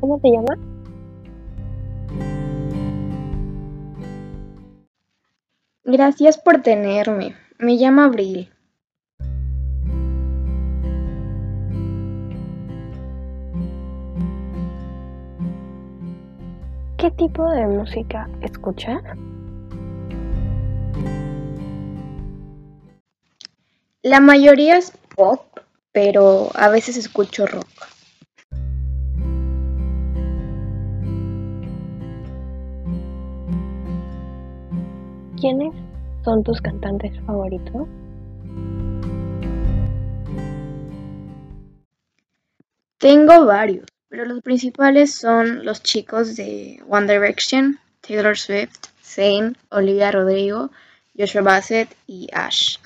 ¿Cómo te llamas? Gracias por tenerme. Me llamo Abril. ¿Qué tipo de música escuchas? La mayoría es pop, pero a veces escucho rock. ¿Quiénes son tus cantantes favoritos? Tengo varios, pero los principales son los chicos de One Direction, Taylor Swift, Zayn, Olivia Rodrigo, Joshua Bassett y Ash.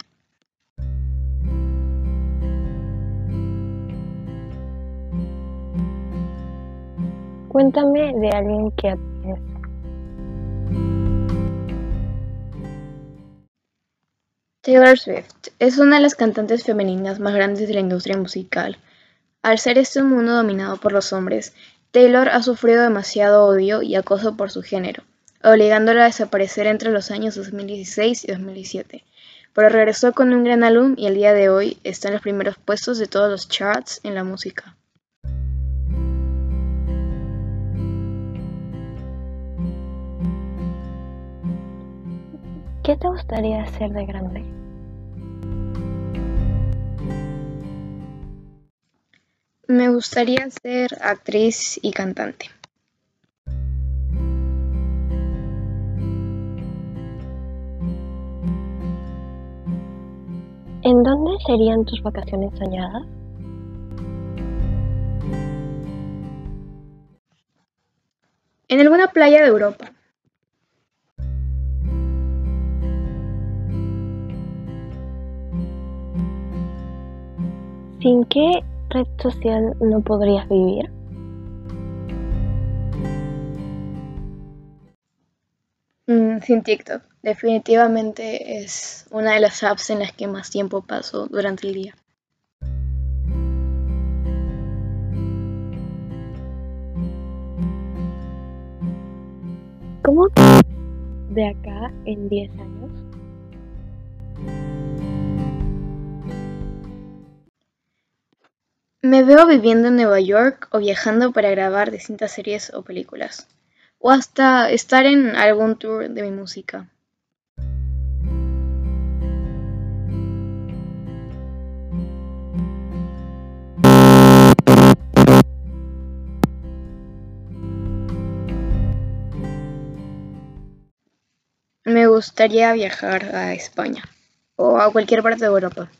Cuéntame de alguien que admires. Taylor Swift es una de las cantantes femeninas más grandes de la industria musical. Al ser este un mundo dominado por los hombres, Taylor ha sufrido demasiado odio y acoso por su género, obligándola a desaparecer entre los años 2016 y 2017. Pero regresó con un gran álbum y el día de hoy está en los primeros puestos de todos los charts en la música. ¿Qué te gustaría hacer de grande? Me gustaría ser actriz y cantante. ¿En dónde serían tus vacaciones soñadas? En alguna playa de Europa. ¿Sin qué red social no podrías vivir? Mm, sin TikTok. Definitivamente es una de las apps en las que más tiempo paso durante el día. ¿Cómo de acá en 10 años? Me veo viviendo en Nueva York o viajando para grabar distintas series o películas. O hasta estar en algún tour de mi música. Me gustaría viajar a España o a cualquier parte de Europa.